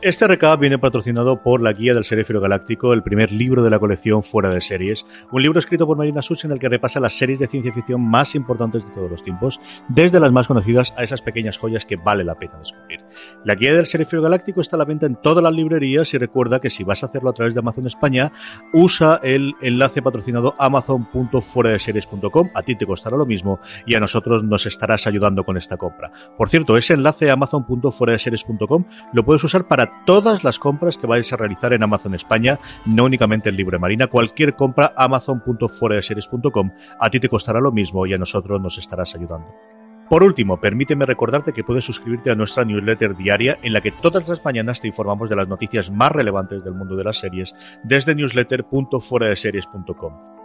Este recap viene patrocinado por la Guía del Seréfilo Galáctico, el primer libro de la colección Fuera de Series, un libro escrito por Marina Such en el que repasa las series de ciencia ficción más importantes de todos los tiempos, desde las más conocidas a esas pequeñas joyas que vale la pena descubrir. La Guía del Seréfilo Galáctico está a la venta en todas las librerías y recuerda que si vas a hacerlo a través de Amazon España, usa el enlace patrocinado amazon.fueradeseries.com, a ti te costará lo mismo y a nosotros nos estarás ayudando con esta compra. Por cierto, ese enlace amazon.fueradeseries.com lo puedes usar para todas las compras que vais a realizar en Amazon España, no únicamente el Libre Marina, cualquier compra amazon.foradeseries.com a ti te costará lo mismo y a nosotros nos estarás ayudando. Por último, permíteme recordarte que puedes suscribirte a nuestra newsletter diaria en la que todas las mañanas te informamos de las noticias más relevantes del mundo de las series desde newsletter.foradeseries.com.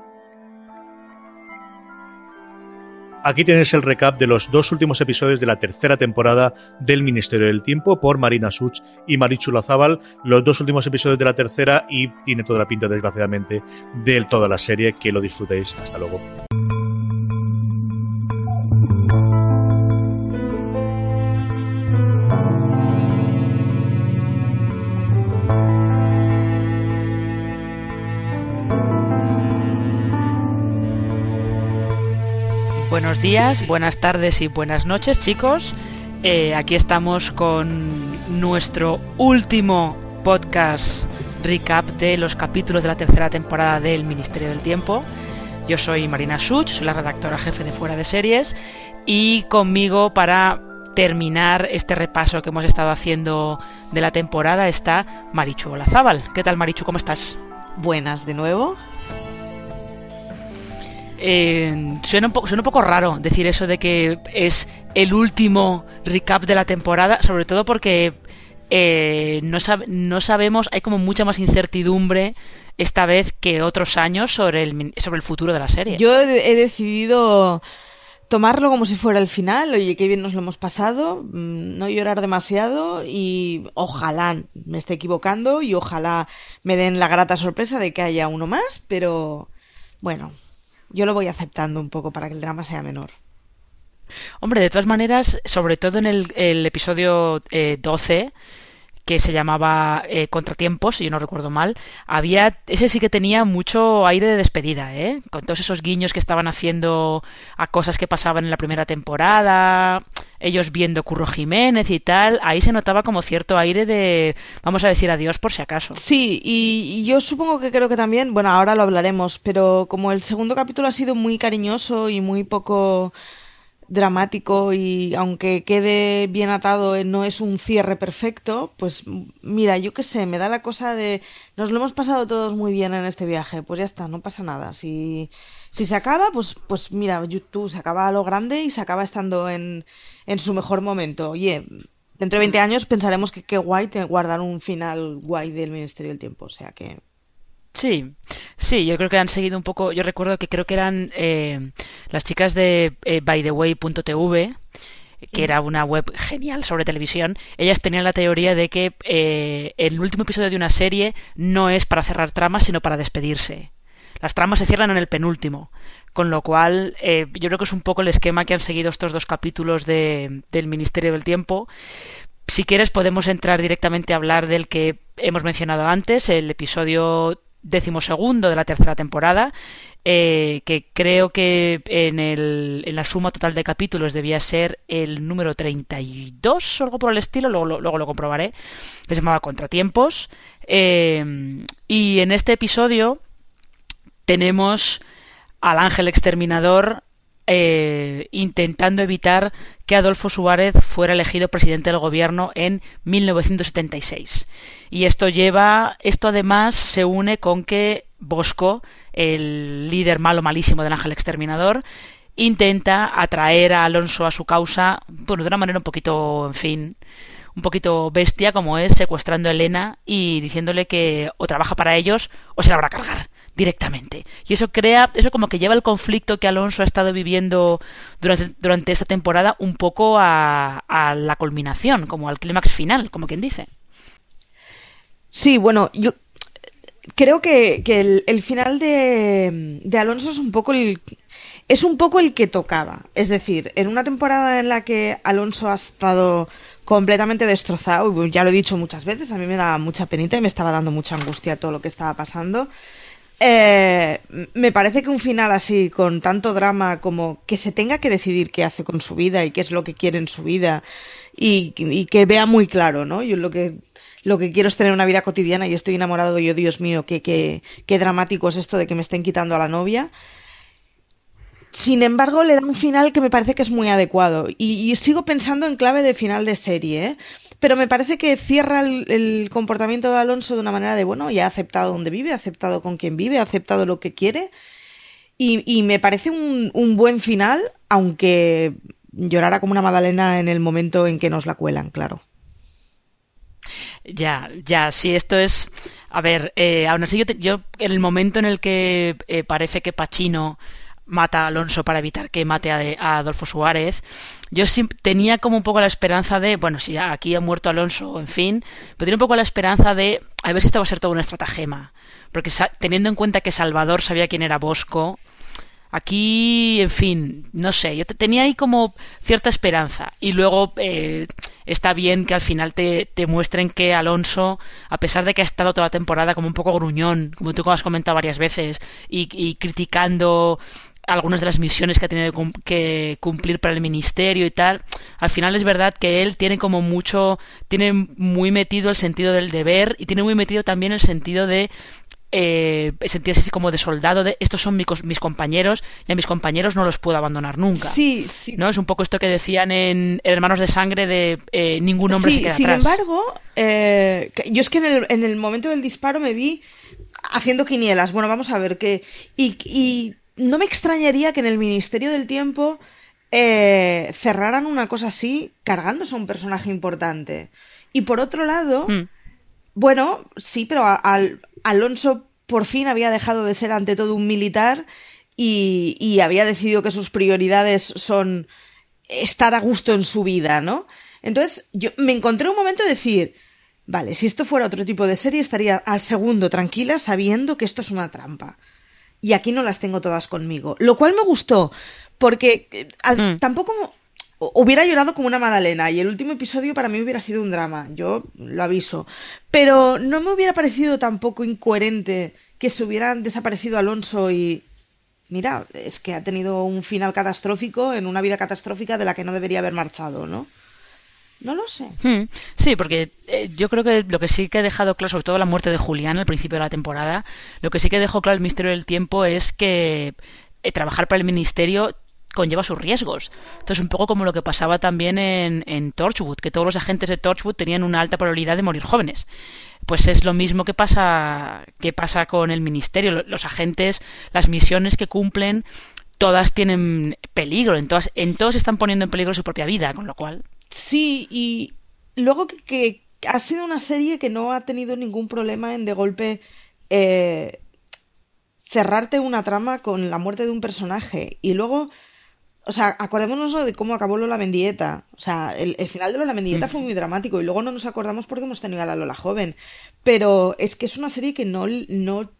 Aquí tienes el recap de los dos últimos episodios de la tercera temporada del Ministerio del Tiempo por Marina Such y Marichu Lazábal. Los dos últimos episodios de la tercera y tiene toda la pinta, desgraciadamente, de toda la serie. Que lo disfrutéis. Hasta luego. Buenas tardes y buenas noches, chicos. Eh, aquí estamos con nuestro último podcast recap de los capítulos de la tercera temporada del Ministerio del Tiempo. Yo soy Marina Such, soy la redactora jefe de Fuera de Series y conmigo para terminar este repaso que hemos estado haciendo de la temporada está Marichu Olazábal. ¿Qué tal Marichu? ¿Cómo estás? Buenas de nuevo. Suena, un poco, suena un poco raro decir eso de que es el último recap de la temporada, sobre todo porque eh, no, sab no sabemos, hay como mucha más incertidumbre esta vez que otros años sobre el, sobre el futuro de la serie. Yo he, he decidido tomarlo como si fuera el final, oye, qué bien nos lo hemos pasado, mm, no llorar demasiado y ojalá me esté equivocando y ojalá me den la grata sorpresa de que haya uno más, pero bueno, yo lo voy aceptando un poco para que el drama sea menor. Hombre, de todas maneras, sobre todo en el, episodio eh, 12, que se llamaba eh, Contratiempos, si yo no recuerdo mal, había ese sí que tenía mucho aire de despedida, ¿eh? Con todos esos guiños que estaban haciendo a cosas que pasaban en la primera temporada, ellos viendo Curro Jiménez y tal, ahí se notaba como cierto aire de vamos a decir adiós por si acaso. Sí, y, y yo supongo que creo que también, bueno, ahora lo hablaremos, pero como el segundo capítulo ha sido muy cariñoso y muy poco dramático y aunque quede bien atado eh, no es un cierre perfecto, pues mira, yo qué sé, me da la cosa de nos lo hemos pasado todos muy bien en este viaje, pues ya está, no pasa nada. Si, si se acaba, pues, pues mira, YouTube se acaba a lo grande y se acaba estando en, en su mejor momento. Oye, dentro de 20 años pensaremos que qué guay guardar un final guay del Ministerio del Tiempo, o sea que... Sí, sí, yo creo que han seguido un poco. Yo recuerdo que creo que eran eh, las chicas de eh, bytheway.tv, que era una web genial sobre televisión. Ellas tenían la teoría de que eh, el último episodio de una serie no es para cerrar tramas, sino para despedirse. Las tramas se cierran en el penúltimo. Con lo cual, eh, yo creo que es un poco el esquema que han seguido estos dos capítulos de, del Ministerio del Tiempo. Si quieres, podemos entrar directamente a hablar del que hemos mencionado antes, el episodio decimosegundo de la tercera temporada, eh, que creo que en, el, en la suma total de capítulos debía ser el número 32 o algo por el estilo, luego, lo- luego lo comprobaré, que se llamaba Contratiempos. Eh, y en este episodio tenemos al ángel exterminador eh, intentando evitar que Adolfo Suárez fuera elegido presidente del gobierno en 1976. Y esto lleva, esto además se une con que Bosco, el líder malo malísimo del ángel exterminador, intenta atraer a Alonso a su causa, bueno, de una manera un poquito, en fin, un poquito bestia como es secuestrando a Elena y diciéndole que o trabaja para ellos o se la habrá a cargar directamente. Y eso crea, eso como que lleva el conflicto que Alonso ha estado viviendo durante, durante esta temporada un poco a, la culminación, como al clímax final, como quien dice. Sí, bueno, yo creo que, que el, el, final de, de, Alonso es un poco el es un poco el que tocaba. Es decir, en una temporada en la que Alonso ha estado completamente destrozado, ya lo he dicho muchas veces, a mí me daba mucha penita y me estaba dando mucha angustia todo lo que estaba pasando. Eh, me parece que un final así, con tanto drama como que se tenga que decidir qué hace con su vida y qué es lo que quiere en su vida y, que vea muy claro, ¿no? Yo lo que lo que quiero es tener una vida cotidiana y estoy enamorado yo, Dios mío, qué, qué, qué dramático es esto de que me estén quitando a la novia. Sin embargo, le da un final que me parece que es muy adecuado. Y, y sigo pensando en clave de final de serie, ¿eh? Pero me parece que cierra el, comportamiento de Alonso de una manera de, bueno, ya ha aceptado dónde vive, ha aceptado con quién vive, ha aceptado lo que quiere. Y, me parece un, un, buen final, aunque llorara como una Madalena en el momento en que nos la cuelan, claro. Ya, ya, sí, esto es. A ver, eh, aún así, yo, yo, en el momento en el que eh, parece que Pachino mata a Alonso para evitar que mate a, Adolfo Suárez, yo tenía como un poco la esperanza de, bueno, si aquí ha muerto Alonso, en fin, pero tenía un poco la esperanza de, a ver si esto va a ser toda una estratagema. Porque teniendo en cuenta que Salvador sabía quién era Bosco, Aquí, en fin, no sé, yo tenía ahí como cierta esperanza. Y luego eh, está bien que al final te, muestren que Alonso, a pesar de que ha estado toda la temporada como un poco gruñón, como tú has comentado varias veces, y criticando algunas de las misiones que ha tenido que cumplir para el ministerio y tal, al final es verdad que él tiene como mucho, tiene muy metido el sentido del deber y tiene muy metido también el sentido de eh, sentirse así como de soldado de estos son mis, mis, compañeros y a mis compañeros no los puedo abandonar nunca. Sí, sí. ¿No? Es un poco esto que decían en, Hermanos de Sangre de eh, ningún hombre sí, se queda sin atrás. embargo, eh, yo es que en el, en el, momento del disparo me vi haciendo quinielas. Bueno, vamos a ver qué. Y, y, no me extrañaría que en el Ministerio del Tiempo eh, cerraran una cosa así cargándose a un personaje importante. Y por otro lado. Hmm. Bueno, sí, pero al, Alonso por fin había dejado de ser ante todo un militar y, y, había decidido que sus prioridades son estar a gusto en su vida, ¿no? Entonces, yo me encontré un momento de decir, vale, si esto fuera otro tipo de serie, estaría al segundo tranquila sabiendo que esto es una trampa. Y aquí no las tengo todas conmigo. Lo cual me gustó, porque mm. tampoco hubiera llorado como una Madalena y el último episodio para mí hubiera sido un drama, yo lo aviso. Pero no me hubiera parecido tampoco incoherente que se hubieran desaparecido Alonso y... Mira, es que ha tenido un final catastrófico en una vida catastrófica de la que no debería haber marchado, ¿no? No lo sé. Hmm. Sí, porque eh, yo creo que lo que sí que ha dejado claro, sobre todo la muerte de Julián al principio de la temporada, lo que sí que dejó claro el misterio del tiempo es que eh, trabajar para el ministerio conlleva sus riesgos. Entonces, un poco como lo que pasaba también en, en, Torchwood, que todos los agentes de Torchwood tenían una alta probabilidad de morir jóvenes. Pues es lo mismo que pasa, que pasa con el ministerio. Los agentes, las misiones que cumplen, todas tienen peligro, en todas, en todos están poniendo en peligro su propia vida, con lo cual. Sí, y luego que, que ha sido una serie que no ha tenido ningún problema en de golpe. Eh, cerrarte una trama con la muerte de un personaje y luego o sea, acordémonos de cómo acabó Lola Mendieta. O sea, el, el final de Lola Mendieta mm. fue muy dramático y luego no nos acordamos porque hemos tenido a la Lola joven. Pero es que es una serie que no, no,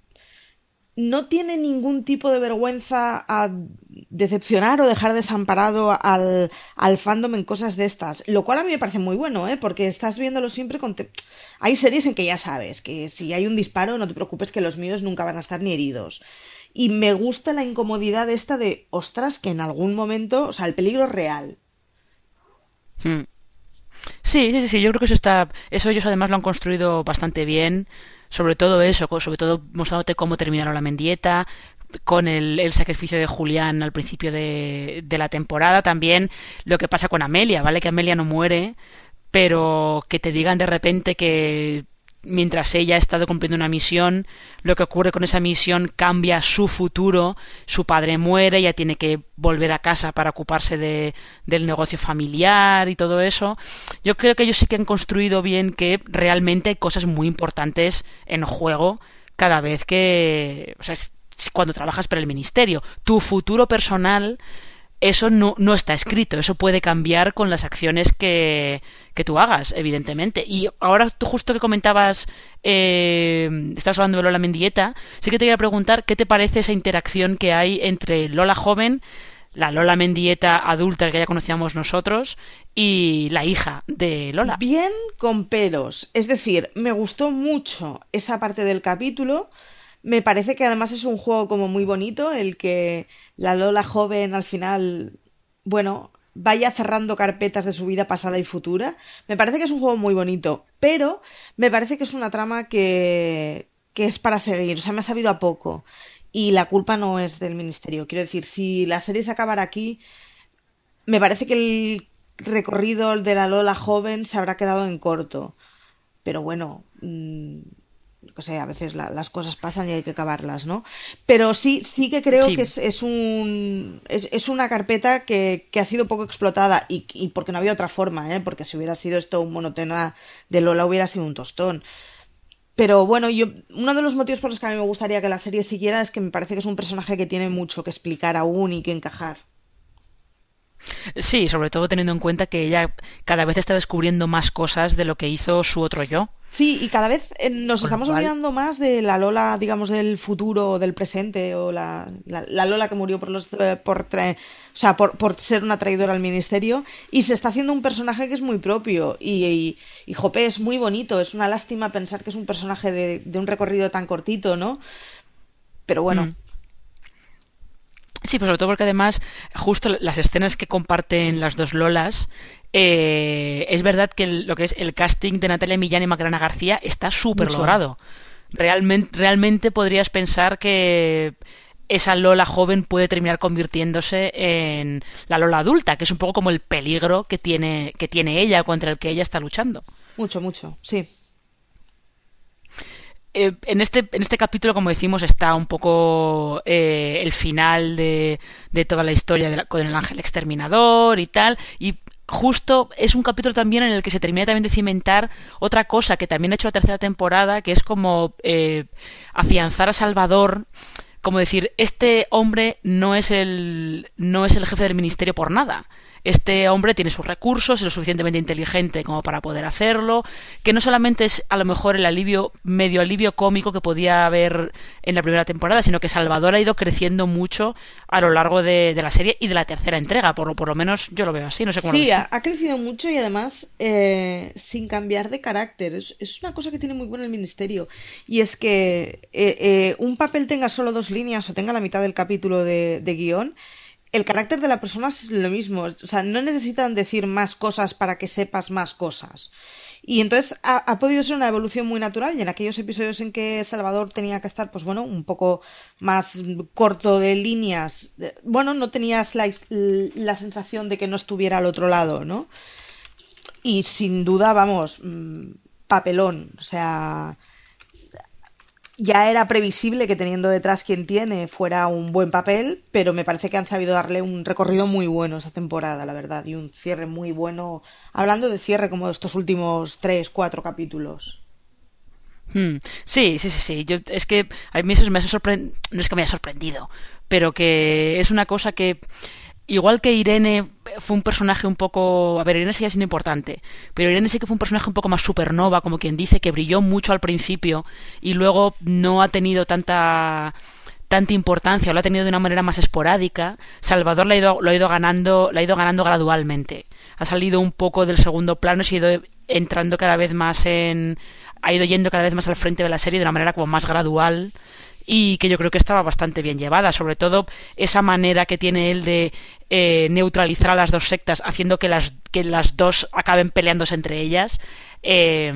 no tiene ningún tipo de vergüenza a decepcionar o dejar desamparado al, al fandom en cosas de estas. Lo cual a mí me parece muy bueno, ¿eh? Porque estás viéndolo siempre con... Te... Hay series en que ya sabes que si hay un disparo no te preocupes que los míos nunca van a estar ni heridos y me gusta la incomodidad esta de, ostras, que en algún momento, o sea, el peligro real. Hmm. Sí, sí, sí, yo creo que eso está, eso ellos además lo han construido bastante bien, sobre todo eso, sobre todo mostrándote cómo terminaron la mendieta, con el, el, sacrificio de Julián al principio de, de, la temporada, también lo que pasa con Amelia, ¿vale? Que Amelia no muere, pero que te digan de repente que mientras ella ha estado cumpliendo una misión, lo que ocurre con esa misión cambia su futuro, su padre muere, ella tiene que volver a casa para ocuparse de, del negocio familiar y todo eso. Yo creo que ellos sí que han construido bien que realmente hay cosas muy importantes en juego cada vez que, o sea, cuando trabajas para el ministerio. Tu futuro personal eso no, no, está escrito, eso puede cambiar con las acciones que, que tú hagas, evidentemente. Y ahora tú justo que comentabas, eh, estabas hablando de Lola Mendieta, sí que te quería preguntar qué te parece esa interacción que hay entre Lola joven, la Lola Mendieta adulta que ya conocíamos nosotros, y la hija de Lola. Bien con pelos, es decir, me gustó mucho esa parte del capítulo me parece que además es un juego como muy bonito, el que la Lola joven al final, bueno, vaya cerrando carpetas de su vida pasada y futura. Me parece que es un juego muy bonito, pero me parece que es una trama que, que es para seguir, o sea, me ha sabido a poco. Y la culpa no es del ministerio. Quiero decir, si la serie se acabara aquí, me parece que el recorrido de la Lola joven se habrá quedado en corto. Pero bueno, mm, o sea, a veces las cosas pasan y hay que acabarlas, ¿no? Pero sí, sí que creo que es, un es, una carpeta que, ha sido poco explotada y, y, porque no había otra forma, ¿eh? Porque si hubiera sido esto un monotema de Lola hubiera sido un tostón. Pero bueno, yo uno de los motivos por los que a mí me gustaría que la serie siguiera es que me parece que es un personaje que tiene mucho que explicar aún y que encajar. Sí, sobre todo teniendo en cuenta que ella cada vez está descubriendo más cosas de lo que hizo su otro yo. Sí, y cada vez eh, nos estamos olvidando más de la Lola, digamos, del futuro o del presente, o la, la, Lola que murió por los eh, por, o sea, por, por, ser una traidora al ministerio, y se está haciendo un personaje que es muy propio, y, y, Jope es muy bonito, es una lástima pensar que es un personaje de, de un recorrido tan cortito, ¿no? Pero bueno. Mm. Sí, pues sobre todo porque además justo las escenas que comparten las dos Lolas eh, es verdad que lo que es el casting de Natalia Millán y Macarena García está súper logrado. Realmente, realmente podrías pensar que esa Lola joven puede terminar convirtiéndose en la Lola adulta, que es un poco como el peligro que tiene, que tiene ella contra el que ella está luchando. Mucho, mucho, sí. Eh, en, este, en este capítulo, como decimos, está un poco eh, el final de, de, toda la historia con el ángel exterminador y tal. Y justo es un capítulo también en el que se termina también de cimentar otra cosa que también ha hecho la tercera temporada, que es como eh, afianzar a Salvador como decir, este hombre no es el no es el jefe del ministerio por nada este hombre tiene sus recursos, es lo suficientemente inteligente como para poder hacerlo, que no solamente es a lo mejor el alivio, medio alivio cómico que podía haber en la primera temporada, sino que Salvador ha ido creciendo mucho a lo largo de, la serie y de la tercera entrega, por, por lo menos yo lo veo así, no sé cómo Sí, ha, crecido mucho y además eh, sin cambiar de carácter. Es, una cosa que tiene muy bueno el ministerio y es que eh, eh, un papel tenga solo dos líneas o tenga la mitad del capítulo de, de guion, el carácter de la persona es lo mismo. O sea, no necesitan decir más cosas para que sepas más cosas. Y entonces ha, podido ser una evolución muy natural y en aquellos episodios en que Salvador tenía que estar, pues bueno, un poco más corto de líneas, bueno, no tenías la, la sensación de que no estuviera al otro lado, ¿no? Y sin duda, vamos, mm, papelón, o sea, ya era previsible que teniendo detrás quien tiene fuera un buen papel, pero me parece que han sabido darle un recorrido muy bueno esa temporada, la verdad, y un cierre muy bueno, hablando de cierre como de estos últimos tres, cuatro capítulos. Hmm. Sí, sí, sí, sí. Yo, es que a mí eso me ha sorprendido, no es que me haya sorprendido, pero que es una cosa que igual que Irene fue un personaje un poco. A ver, Irene sigue siendo importante, pero Irene sí que fue un personaje un poco más supernova, como quien dice, que brilló mucho al principio y luego no ha tenido tanta tanta importancia o lo ha tenido de una manera más esporádica, Salvador lo ha ido, lo ha ido ganando, lo ha ido ganando gradualmente. Ha salido un poco del segundo plano y ha ido entrando cada vez más en ha ido yendo cada vez más al frente de la serie de una manera como más gradual y que yo creo que estaba bastante bien llevada, sobre todo esa manera que tiene él de eh, neutralizar a las dos sectas, haciendo que las, que las dos acaben peleándose entre ellas, eh,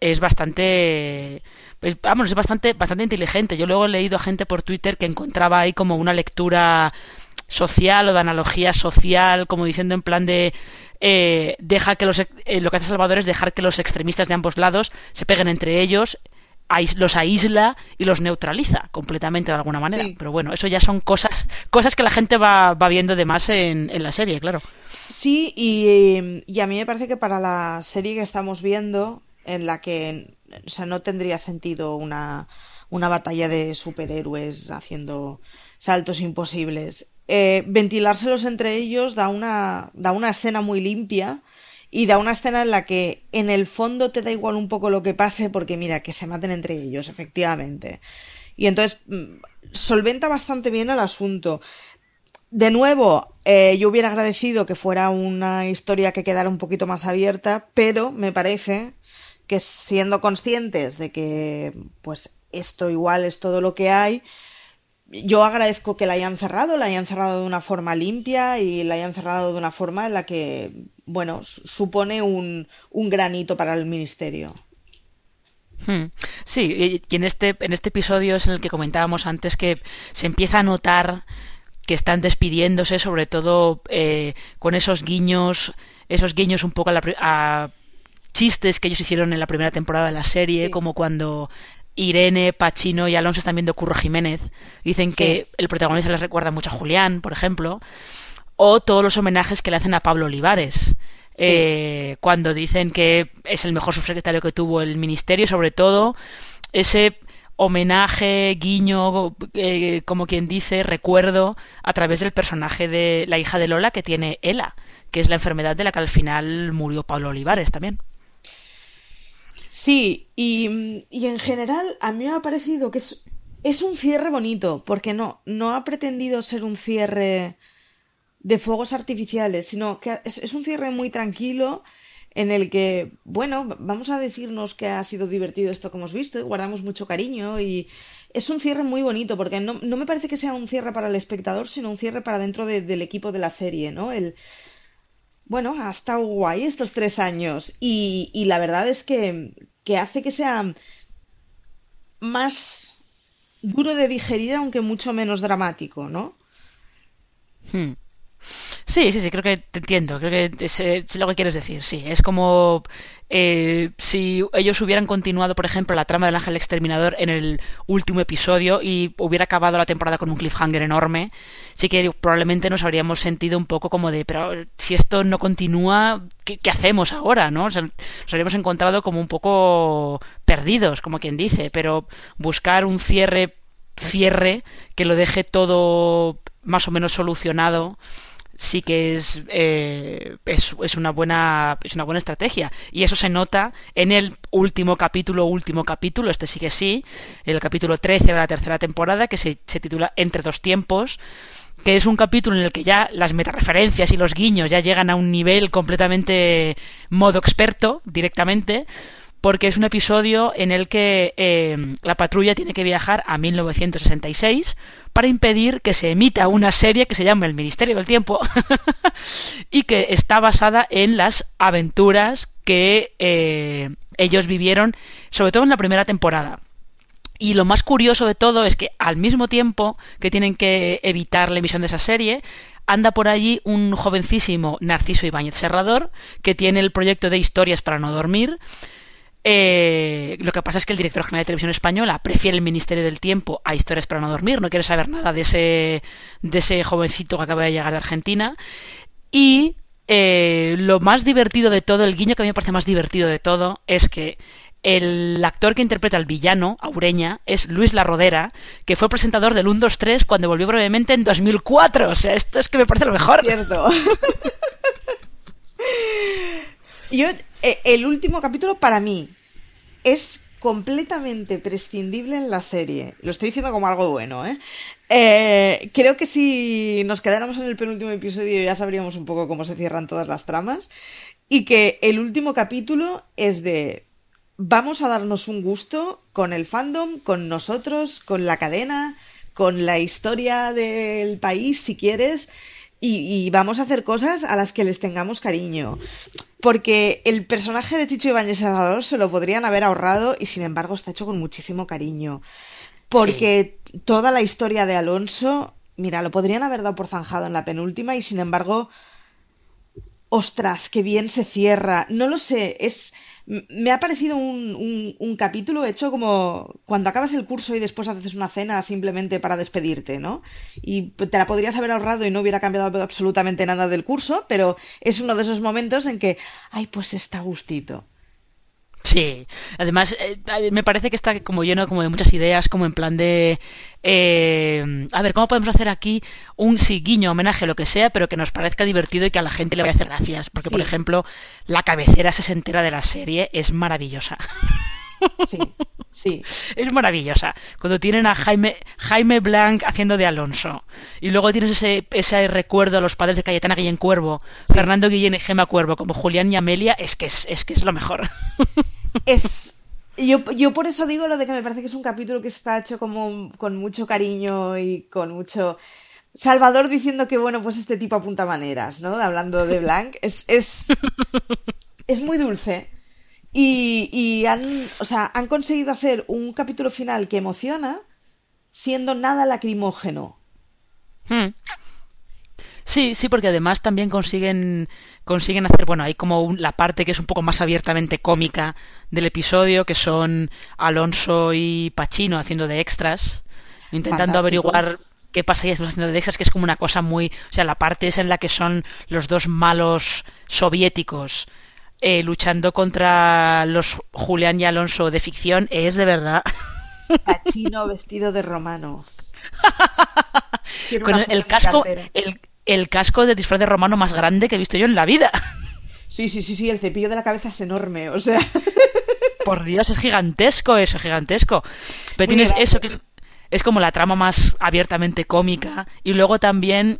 es bastante pues, vamos, es bastante, bastante inteligente. Yo luego he leído a gente por Twitter que encontraba ahí como una lectura social o de analogía social, como diciendo en plan de eh, deja que los eh, lo que hace Salvador es dejar que los extremistas de ambos lados se peguen entre ellos los aísla y los neutraliza completamente de alguna manera. Pero bueno, eso ya son cosas, cosas que la gente va, va viendo de más en, en, la serie, claro. Sí, y, y, a mí me parece que para la serie que estamos viendo, en la que o sea, no tendría sentido una, una batalla de superhéroes haciendo saltos imposibles. Eh, ventilárselos entre ellos da una, da una escena muy limpia y da una escena en la que en el fondo te da igual un poco lo que pase porque mira, que se maten entre ellos, efectivamente. Y entonces mm, solventa bastante bien el asunto. De nuevo, eh, yo hubiera agradecido que fuera una historia que quedara un poquito más abierta, pero me parece que siendo conscientes de que pues esto igual es todo lo que hay, yo agradezco que la hayan cerrado, la hayan cerrado de una forma limpia y la hayan cerrado de una forma en la que, bueno, supone un, un granito para el ministerio. Hmm. Sí, y en este, en este episodio es en el que comentábamos antes que se empieza a notar que están despidiéndose, sobre todo eh, con esos guiños, esos guiños un poco a, a, chistes que ellos hicieron en la primera temporada de la serie, como cuando Irene, Pachino y Alonso están viendo Curro Jiménez. Dicen que el protagonista les recuerda mucho a Julián, por ejemplo. O todos los homenajes que le hacen a Pablo Olivares. Eh, cuando dicen que es el mejor subsecretario que tuvo el ministerio, sobre todo ese homenaje, guiño, eh, como quien dice, recuerdo a través del personaje de la hija de Lola que tiene Ela, que es la enfermedad de la que al final murió Pablo Olivares también. Sí, y, y, en general a mí me ha parecido que es, es un cierre bonito, porque no, no ha pretendido ser un cierre de fuegos artificiales, sino que es, un cierre muy tranquilo en el que, bueno, vamos a decirnos que ha sido divertido esto que hemos visto, y guardamos mucho cariño y es un cierre muy bonito, porque no, no, me parece que sea un cierre para el espectador, sino un cierre para dentro de, del equipo de la serie, ¿no? El, bueno, ha estado guay estos tres años y, y la verdad es que, que hace que sea más duro de digerir, aunque mucho menos dramático, ¿no? Hmm. Sí, sí, sí, creo que te entiendo, creo que es, es lo que quieres decir, sí, es como eh, si ellos hubieran continuado, por ejemplo, la trama del ángel exterminador en el último episodio y hubiera acabado la temporada con un cliffhanger enorme, sí que probablemente nos habríamos sentido un poco como de, pero si esto no continúa, ¿qué, qué hacemos ahora? ¿no? O sea, nos habríamos encontrado como un poco perdidos, como quien dice, pero buscar un cierre cierre que lo deje todo más o menos solucionado sí que es, eh, es, es, una buena es una buena estrategia. Y eso se nota en el último capítulo último capítulo este sí que sí el capítulo 13 de la tercera temporada que se, se titula Entre dos tiempos que es un capítulo en el que ya las metareferencias y los guiños ya llegan a un nivel completamente modo experto directamente porque es un episodio en el que eh, la patrulla tiene que viajar a 1966 para impedir que se emita una serie que se llama El Ministerio del Tiempo y que está basada en las aventuras que eh, ellos vivieron, sobre todo en la primera temporada. Y lo más curioso de todo es que al mismo tiempo que tienen que evitar la emisión de esa serie, anda por allí un jovencísimo Narciso Ibáñez Serrador, que tiene el proyecto de historias para no dormir, eh, lo que pasa es que el director general de televisión española prefiere el Ministerio del Tiempo a Historias para no dormir, no quiere saber nada de ese, de ese jovencito que acaba de llegar de Argentina. Y eh, lo más divertido de todo, el guiño que a mí me parece más divertido de todo, es que el actor que interpreta al villano, Aureña, es Luis La Rodera, que fue presentador del 1, 2, 3 cuando volvió brevemente en 2004. O sea, esto es que me parece lo mejor. Cierto. Yo, el último capítulo para mí es completamente prescindible en la serie. Lo estoy diciendo como algo bueno, ¿eh? ¿eh? Creo que si nos quedáramos en el penúltimo episodio ya sabríamos un poco cómo se cierran todas las tramas. Y que el último capítulo es de vamos a darnos un gusto con el fandom, con nosotros, con la cadena, con la historia del país, si quieres, y, vamos a hacer cosas a las que les tengamos cariño. Porque el personaje de Chicho Ibáñez Salvador se lo podrían haber ahorrado y sin embargo está hecho con muchísimo cariño. Porque sí. toda la historia de Alonso mira, lo podrían haber dado por zanjado en la penúltima y sin embargo, ostras, qué bien se cierra. No lo sé, es me ha parecido un, capítulo hecho como cuando acabas el curso y después haces una cena simplemente para despedirte, ¿no? Y te la podrías haber ahorrado y no hubiera cambiado absolutamente nada del curso, pero es uno de esos momentos en que, ay, pues está gustito. Sí, además eh, me parece que está como lleno como de muchas ideas, como en plan de... Eh, a ver, ¿cómo podemos hacer aquí un sí, guiño, homenaje, lo que sea, pero que nos parezca divertido y que a la gente le vaya a hacer gracias? Porque, por ejemplo, la cabecera sesentera de la serie es maravillosa. Sí, sí. Es maravillosa. Cuando tienen a Jaime, Jaime Blanc haciendo de Alonso. Y luego tienes ese, ese recuerdo a los padres de Cayetana Guillén Cuervo, Fernando Guillén y Gema Cuervo, como Julián y Amelia, es que es, es que es lo mejor. Es. Yo, yo por eso digo lo de que me parece que es un capítulo que está hecho como con mucho cariño y con mucho. Salvador diciendo que, bueno, pues este tipo apunta maneras, ¿no? Hablando de Blanc. Es. Es, es muy dulce. Y, y han, o sea, han conseguido hacer un capítulo final que emociona siendo nada lacrimógeno. Hmm. Sí, sí, porque además también consiguen consiguen hacer, bueno, hay como la parte que es un poco más abiertamente cómica del episodio, que son Alonso y Pachino haciendo de extras, intentando averiguar qué pasa y haciendo de extras, que es como una cosa muy, o sea, la parte es en la que son los dos malos soviéticos eh, luchando contra los Julián y Alonso de ficción, es de verdad. Pachino vestido de romano. Con el, casco, el, el casco de disfraz de romano más grande que he visto yo en la vida. Sí, sí, sí, sí, el cepillo de la cabeza es enorme, o sea. Por Dios, es gigantesco eso, gigantesco. Pero tienes eso que es, como la trama más abiertamente cómica y luego también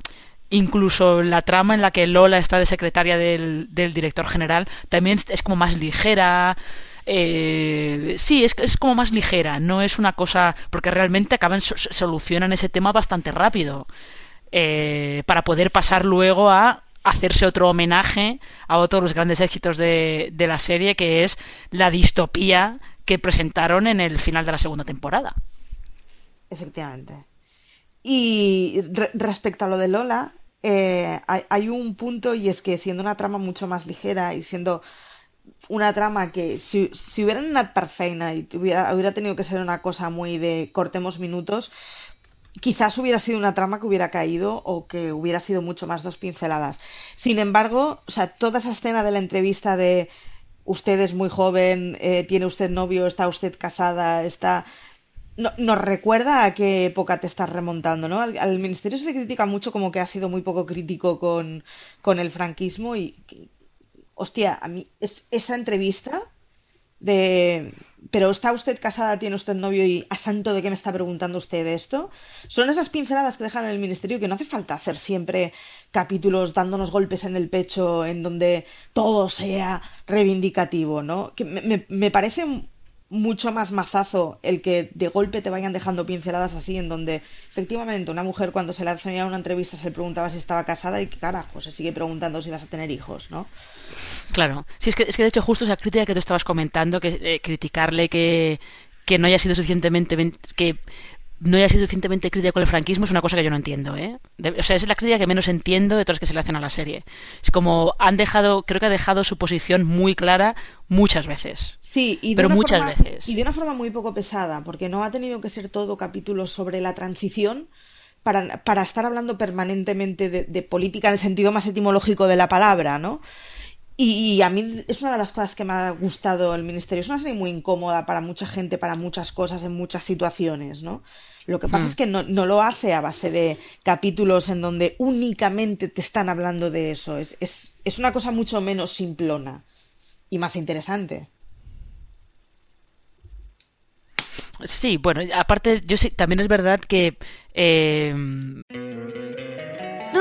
incluso la trama en la que Lola está de secretaria del, director general también es como más ligera. Eh, sí, es, es como más ligera, no es una cosa. porque realmente acaban, solucionan ese tema bastante rápido. Eh, para poder pasar luego a hacerse otro homenaje a otro de los grandes éxitos de, de la serie, que es la distopía que presentaron en el final de la segunda temporada. Efectivamente. Y respecto a lo de Lola, eh, hay, un punto y es que siendo una trama mucho más ligera y siendo una trama que si, si hubiera una perfeina y hubiera, hubiera tenido que ser una cosa muy de cortemos minutos, quizás hubiera sido una trama que hubiera caído o que hubiera sido mucho más dos pinceladas. Sin embargo, o sea, toda esa escena de la entrevista de usted es muy joven, eh, tiene usted novio, está usted casada, está... No, nos recuerda a qué época te estás remontando, ¿no? Al, ministerio se le critica mucho como que ha sido muy poco crítico con, con el franquismo y, hostia, a mí es, esa entrevista de pero está usted casada, tiene usted novio y a santo de qué me está preguntando usted esto. Son esas pinceladas que dejan en el ministerio que no hace falta hacer siempre capítulos dándonos golpes en el pecho en donde todo sea reivindicativo, ¿no? Que me, me parece mucho más mazazo el que de golpe te vayan dejando pinceladas así, en donde efectivamente una mujer cuando se le hacía una entrevista se le preguntaba si estaba casada y que carajo, se sigue preguntando si vas a tener hijos, ¿no? Claro, sí, es que, es que de hecho justo esa crítica que tú estabas comentando, que eh, criticarle que, que no haya sido suficientemente que no haya sido suficientemente crítica con el franquismo es una cosa que yo no entiendo, ¿eh? o sea, es la crítica que menos entiendo de todas las que se le hacen a la serie. Es como han dejado, creo que ha dejado su posición muy clara muchas veces. Sí, y pero muchas veces. Y de una forma muy poco pesada, porque no ha tenido que ser todo capítulo sobre la transición para, para estar hablando permanentemente de, de política en el sentido más etimológico de la palabra, ¿no? Y, a mí es una de las cosas que me ha gustado el Ministerio. Es una serie muy incómoda para mucha gente, para muchas cosas, en muchas situaciones, ¿no? Lo que pasa hmm. es que no, lo hace a base de capítulos en donde únicamente te están hablando de eso. Es, es, una cosa mucho menos simplona y más interesante. Sí, bueno, aparte, yo sé, también es verdad que... Eh,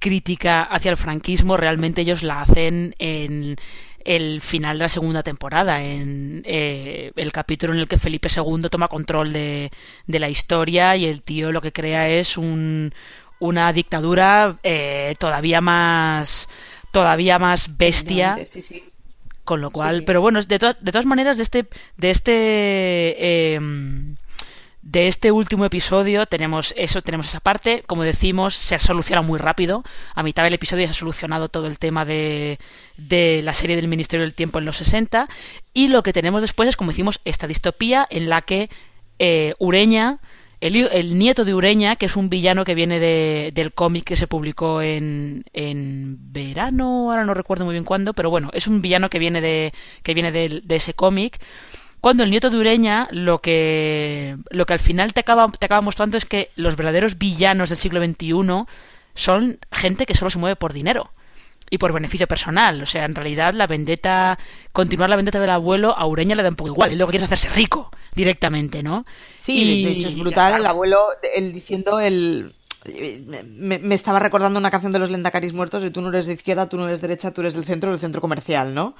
crítica hacia el franquismo realmente ellos la hacen en el final de la segunda temporada, en eh, el capítulo en el que Felipe II toma control de, de, la historia y el tío lo que crea es un, una dictadura eh, todavía más todavía más bestia. Con lo cual, pero bueno, de, de, todas maneras, de este, de este eh, de este último episodio tenemos eso, tenemos esa parte, como decimos, se ha solucionado muy rápido. A mitad del episodio se ha solucionado todo el tema de, de la serie del Ministerio del Tiempo en los 60. Y lo que tenemos después es, como decimos, esta distopía en la que eh, Ureña, el, nieto de Ureña, que es un villano que viene de, del cómic que se publicó en, en verano, ahora no recuerdo muy bien cuándo, pero bueno, es un villano que viene de, que viene de ese cómic cuando el nieto de Ureña lo que, lo que al final te acaba, te acaba mostrando es que los verdaderos villanos del siglo XXI son gente que solo se mueve por dinero y por beneficio personal. O sea, en realidad la vendetta, continuar la vendetta del abuelo a Ureña le da un poco igual. Y lo que quiere es hacerse rico directamente, ¿no? Sí, de hecho es brutal el abuelo, él diciendo el me, estaba recordando una canción de los Lendacaris muertos y tú no eres de izquierda, tú no eres derecha, tú eres del centro, del centro comercial, ¿no?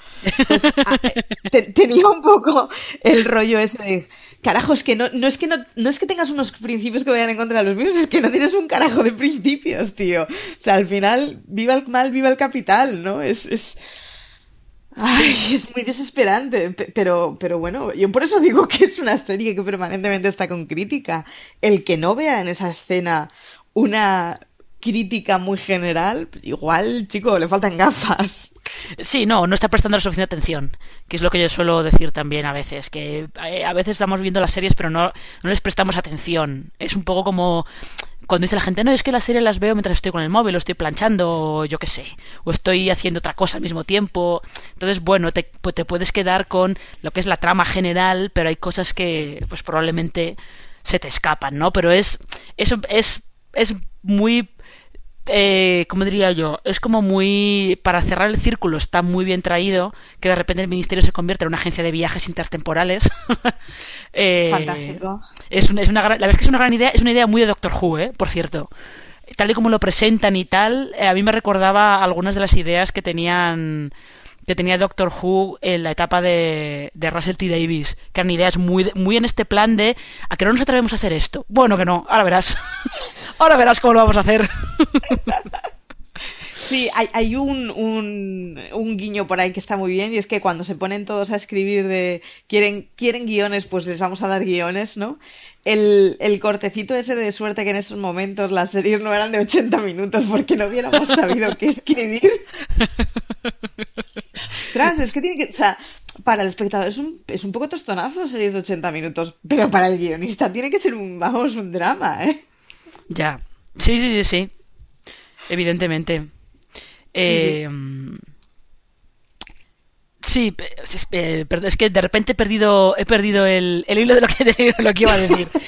Pues, tenía un poco el rollo ese de, carajo, es que no, no es que no, no es que tengas unos principios que vayan en contra de los míos, es que no tienes un carajo de principios, tío. O sea, al final, viva el mal, viva el capital, ¿no? Es, es... Ay, es muy desesperante, pero, pero bueno, yo por eso digo que es una serie que permanentemente está con crítica. El que no vea en esa escena una crítica muy general, igual, chico, le faltan gafas. Sí, no, no está prestando la suficiente atención, que es lo que yo suelo decir también a veces, que eh, a veces estamos viendo las series pero no, no les prestamos atención. Es un poco como cuando dice la gente, no, es que las series las veo mientras estoy con el móvil, o estoy planchando, o yo qué sé, o estoy haciendo otra cosa al mismo tiempo. Entonces, bueno, te, pues te puedes quedar con lo que es la trama general, pero hay cosas que, pues probablemente se te escapan, ¿no? Pero es, eso es es muy eh, ¿cómo diría yo? Es como muy. Para cerrar el círculo, está muy bien traído que de repente el ministerio se convierte en una agencia de viajes intertemporales. eh, Fantástico. Es una, es una, la verdad es que es una gran idea, es una idea muy de Doctor Who, ¿eh? por cierto. Tal y como lo presentan y tal, eh, a mí me recordaba algunas de las ideas que tenían que tenía Doctor Who en la etapa de, Russell T. Davis, que eran ideas muy, muy en este plan de ¿a que no nos atrevemos a hacer esto? Bueno, que no, ahora verás. ahora verás cómo lo vamos a hacer. Sí, hay, hay un, un, un, guiño por ahí que está muy bien y es que cuando se ponen todos a escribir de quieren, quieren guiones, pues les vamos a dar guiones, ¿no? El, el cortecito ese de suerte que en esos momentos las series no eran de 80 minutos porque no hubiéramos sabido qué escribir. Tras, es que tiene que. O sea, para el espectador es un, es un poco tostonazo series de 80 minutos, pero para el guionista tiene que ser un, vamos, un drama, ¿eh? Ya. Sí, sí, sí, sí. Evidentemente. Eh, sí, eh, es que de repente he perdido, he perdido el, el hilo de lo que, lo que iba a decir.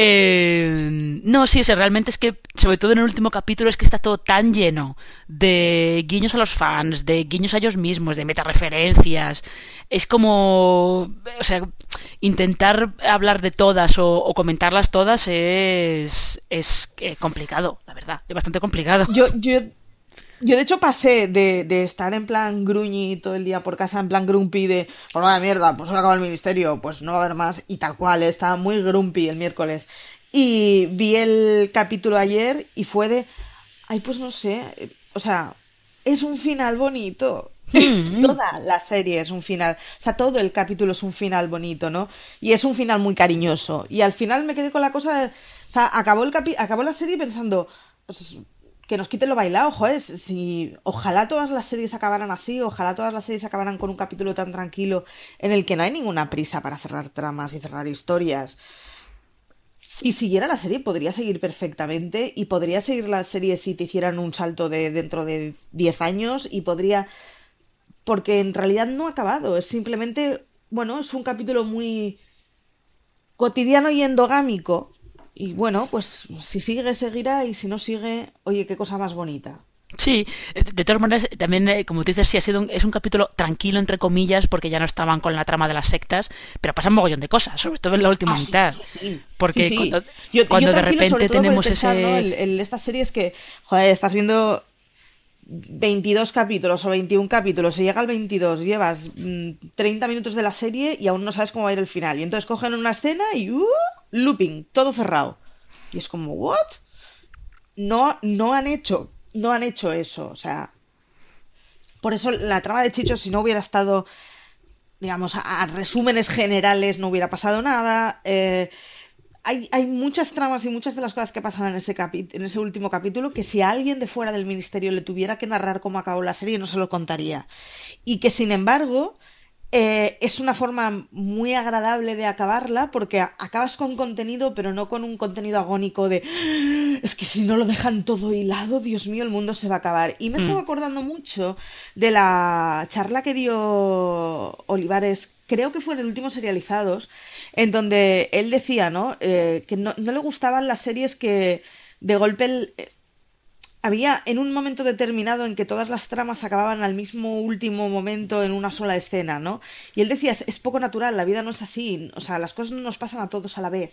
Eh, no, sí, o realmente es que, sobre todo en el último capítulo, es que está todo tan lleno de guiños a los fans, de guiños a ellos mismos, de metareferencias. Es como, o sea, intentar hablar de todas o, o comentarlas todas es, es complicado, la verdad, es bastante complicado. Yo, yo yo de hecho pasé de, de, estar en plan gruñi todo el día por casa, en plan grumpy de, por pues mierda, pues se acaba el ministerio, pues no va a haber más, y tal cual, estaba muy grumpy el miércoles. Y vi el capítulo ayer y fue de, ay, pues no sé, o sea, es un final bonito. Mm. Toda la serie es un final, o sea, todo el capítulo es un final bonito, ¿no? Y es un final muy cariñoso. Y al final me quedé con la cosa, de, o sea, acabó, el capi acabó la serie pensando, pues que nos quiten lo bailado, joder. Si, ojalá todas las series acabaran así, ojalá todas las series acabaran con un capítulo tan tranquilo en el que no hay ninguna prisa para cerrar tramas y cerrar historias. Si siguiera la serie, podría seguir perfectamente y podría seguir la serie si te hicieran un salto de dentro de 10 años y podría. Porque en realidad no ha acabado, es simplemente. Bueno, es un capítulo muy cotidiano y endogámico y bueno, pues si sigue, seguirá y si no sigue, oye, qué cosa más bonita. Sí, de todas maneras, también, eh, como tú dices, sí, ha sido un, es un capítulo tranquilo, entre comillas, porque ya no estaban con la trama de las sectas, pero pasan un mogollón de cosas, sobre todo en la última Ah, mitad. sí, sí. Porque cuando, Yo- cuando yo de repente tenemos pensar, ese... ¿no? El- el- esta serie es que, joder, estás viendo 22 capítulos o 21 capítulos y llega al 22, llevas mm, 30 minutos de la serie y aún no sabes cómo va a ir el final. Y entonces cogen una escena y ¡uh! Looping, todo cerrado. Y es como, ¿what? No, no han hecho, no han hecho eso. O sea, por eso la trama de Chicho, si no hubiera estado, digamos, a, resúmenes generales, no hubiera pasado nada. Eh, hay, hay muchas tramas y muchas de las cosas que pasan en ese, en ese último capítulo que si a alguien de fuera del ministerio le tuviera que narrar cómo acabó la serie no se lo contaría. Y que sin embargo eh, es una forma muy agradable de acabarla porque acabas con contenido pero no con un contenido agónico de "Ah, es que si no lo dejan todo hilado, Dios mío, el mundo se va a acabar. Y me estaba acordando mucho de la charla que dio Olivares, creo que fue en el último Serializados, en donde él decía, ¿no? Eh, que no, no le gustaban las series que de golpe el- eh, había en un momento determinado en que todas las tramas acababan al mismo último momento en una sola escena, ¿no? Y él decía, es, poco natural, la vida no es así, o sea, las cosas no nos pasan a todos a la vez.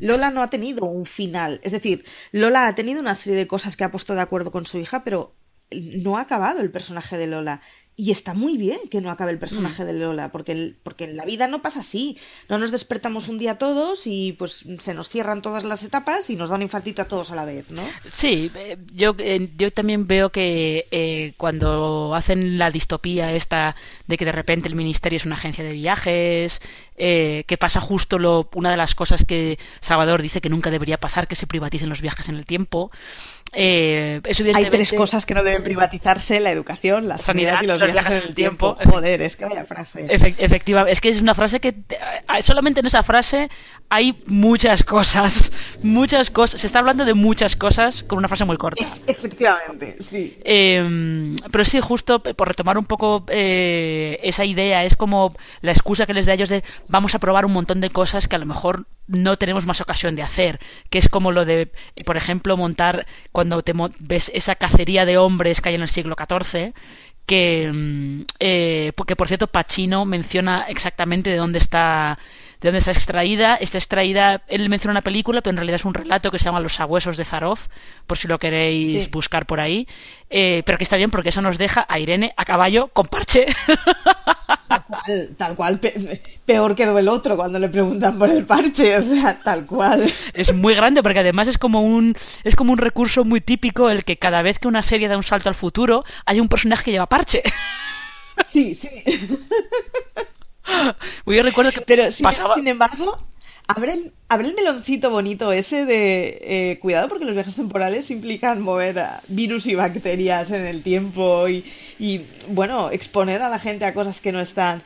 Lola no ha tenido un final, es decir, Lola ha tenido una serie de cosas que ha puesto de acuerdo con su hija, pero no ha acabado el personaje de Lola. Y está muy bien que no acabe el personaje de Lola, porque, el- porque en la vida no pasa así. No nos despertamos un día todos y pues se nos cierran todas las etapas y nos da un infartito a todos a la vez, ¿no? Sí, eh, yo, eh, yo también veo que eh, cuando hacen la distopía esta de que de repente el ministerio es una agencia de viajes, eh, que pasa justo lo, una de las cosas que Salvador dice que nunca debería pasar, que se privaticen los viajes en el tiempo. Eh, Hay tres cosas que no deben privatizarse, la educación, la sanidad, y los, viajes, en el tiempo. Joder, es que vaya frase. Efe- efectivamente, es que es una frase que eh, solamente en esa frase hay muchas cosas, muchas cosas. Se está hablando de muchas cosas con una frase muy corta. Efectivamente, sí. Eh, pero sí, justo por retomar un poco eh, esa idea, es como la excusa que les da a ellos de vamos a probar un montón de cosas que a lo mejor no tenemos más ocasión de hacer, que es como lo de, eh, por ejemplo, montar cuando te ves esa cacería de hombres que hay en el siglo XIV, que, mm, eh, porque por cierto Pacino menciona exactamente de dónde está de dónde está extraída. Está extraída, él menciona una película, pero en realidad es un relato que se llama Los sabuesos de Zarov, por si lo queréis Sí. buscar por ahí. Eh, pero que está bien porque eso nos deja a Irene a caballo con parche. Tal cual, tal cual, pe- peor quedó el otro cuando le preguntan por el parche, o sea, tal cual. es muy grande porque además es como un es como un recurso muy típico el que cada vez que una serie da un salto al futuro hay un personaje que lleva parche. Sí, sí. Pues Yo recuerdo que Pero sin, pasaba sin embargo, abre el, abre el meloncito bonito ese de eh, cuidado porque los viajes temporales implican mover a virus y bacterias en el tiempo y, y, bueno, exponer a la gente a cosas que no están.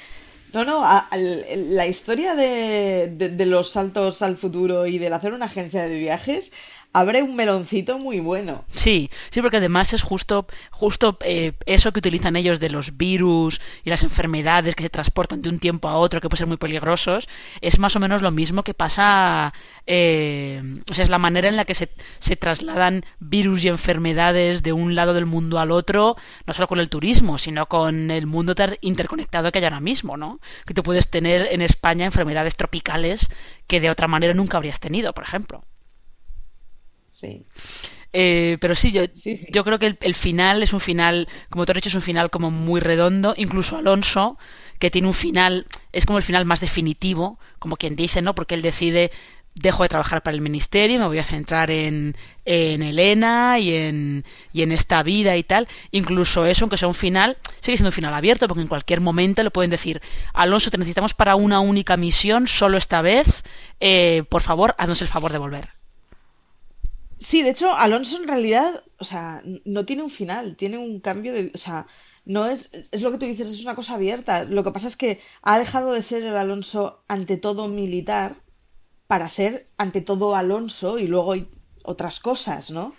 No, no, a- al- la historia de, de- de los saltos al futuro y del hacer una agencia de viajes abre un meloncito muy bueno. Sí, sí, porque además es justo, justo eh, eso que utilizan ellos de los virus y las enfermedades que se transportan de un tiempo a otro, que pueden ser muy peligrosos, es más o menos lo mismo que pasa, eh, o sea, es la manera en la que se, trasladan virus y enfermedades de un lado del mundo al otro, no solo con el turismo, sino con el mundo tan interconectado que hay ahora mismo, ¿no? Que tú puedes tener en España enfermedades tropicales que de otra manera nunca habrías tenido, por ejemplo. Sí. Eh, pero sí, yo, Sí, sí. yo creo que el, el final es un final, como tú has dicho, es un final como muy redondo. Incluso Alonso, que tiene un final, es como el final más definitivo, como quien dice, ¿no? Porque él decide, dejo de trabajar para el ministerio, me voy a centrar en, en Elena y en, y en esta vida y tal. Incluso eso, aunque sea un final, sigue siendo un final abierto, porque en cualquier momento le pueden decir, Alonso, te necesitamos para una única misión, solo esta vez, eh, por favor, haznos el favor de volver. Sí, de hecho, Alonso en realidad, o sea, no tiene un final, tiene un cambio de, o sea, no es, es lo que tú dices, es una cosa abierta. Lo que pasa es que ha dejado de ser el Alonso ante todo militar para ser ante todo Alonso y luego hay otras cosas, ¿no?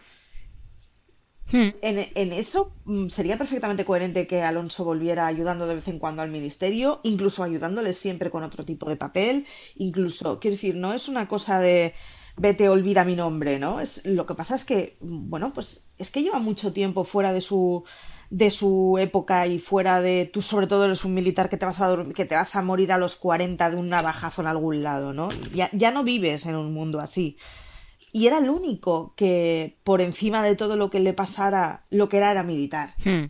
Hmm. En, en eso mm, sería perfectamente coherente que Alonso volviera ayudando de vez en cuando al ministerio, incluso ayudándole siempre con otro tipo de papel, incluso, quiero decir, no es una cosa de vete, olvida mi nombre, ¿no? Es, lo que pasa es que, bueno, pues es que lleva mucho tiempo fuera de su de su época y fuera de tú sobre todo eres un militar que te vas a que te vas a morir a los 40 de un navajazo en algún lado, ¿no? Ya, ya no vives en un mundo así. Y era el único que por encima de todo lo que le pasara, lo que era era militar. Hmm.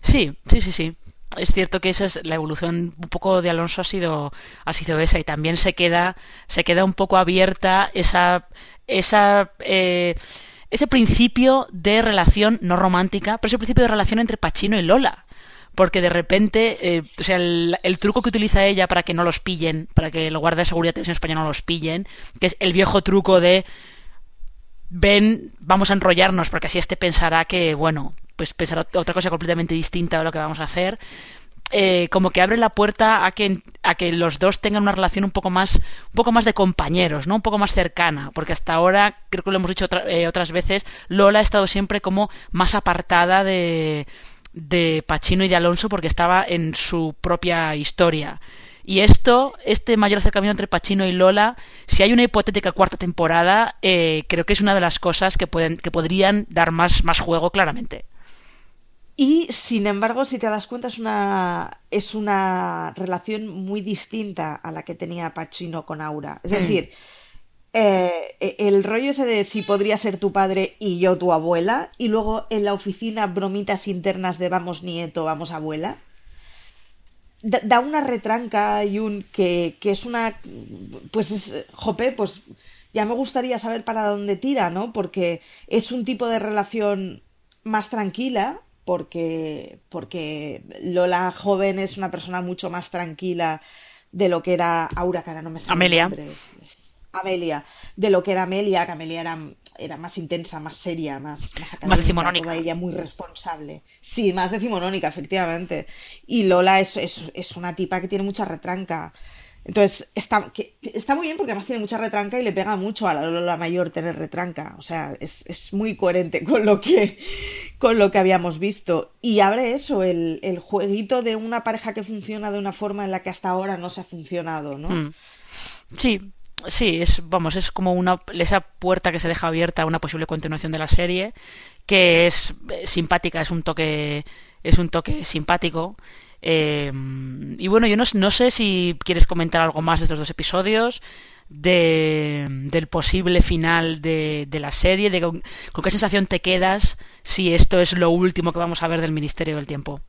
Sí, sí, sí, sí es cierto que esa es la evolución un poco de Alonso ha sido ha sido esa y también se queda se queda un poco abierta esa esa eh, ese principio de relación no romántica pero ese principio de relación entre Pachino y Lola. Porque de repente eh, el, truco que utiliza ella para que no los pillen para que el guardia de seguridad de televisión española no los pillen que es el viejo truco de ven vamos a enrollarnos porque así este pensará que bueno pues pensar otra cosa completamente distinta de lo que vamos a hacer. Eh, como que abre la puerta a que, a que los dos tengan una relación un poco más un poco más de compañeros, ¿no? Un poco más cercana, porque hasta ahora, creo que lo hemos dicho eh, otras veces, Lola ha estado siempre como más apartada de, de Pachino y de Alonso porque estaba en su propia historia. Y esto, este mayor acercamiento entre Pachino y Lola, si hay una hipotética cuarta temporada, eh, creo que es una de las cosas que, pueden, que podrían dar más, más juego claramente. Y sin embargo, si te das cuenta, es una, es una relación muy distinta a la que tenía Pacino con Aura. Es mm. decir, eh, e, el rollo ese de si podría ser tu padre y yo tu abuela, y luego en la oficina bromitas internas de vamos nieto, vamos abuela. Da, una retranca y un que, que es una. Pues es. Jope, pues ya me gustaría saber para dónde tira, ¿no? Porque es un tipo de relación más tranquila, porque, porque Lola joven es una persona mucho más tranquila de lo que era Aura, cara, no me sale Amelia. Amelia, de lo que era Amelia, que Amelia era, era más intensa, más seria, más, más, más decimonónica. ella muy responsable. Sí, más decimonónica, efectivamente. Y Lola es, es, es, una tipa que tiene mucha retranca. Entonces, está, está muy bien porque además tiene mucha retranca y le pega mucho a la mayor tener retranca. O sea, es, es, muy coherente con lo que, con lo que habíamos visto. Y abre eso, el, el, jueguito de una pareja que funciona de una forma en la que hasta ahora no se ha funcionado, ¿no? Mm. Sí, sí, es, vamos, es como una, esa puerta que se deja abierta a una posible continuación de la serie, que es eh, simpática, es un toque, es un toque simpático eh, y bueno, yo no, sé si quieres comentar algo más de estos dos episodios, de, del posible final de, la serie, de con, qué sensación te quedas si esto es lo último que vamos a ver del Ministerio del Tiempo.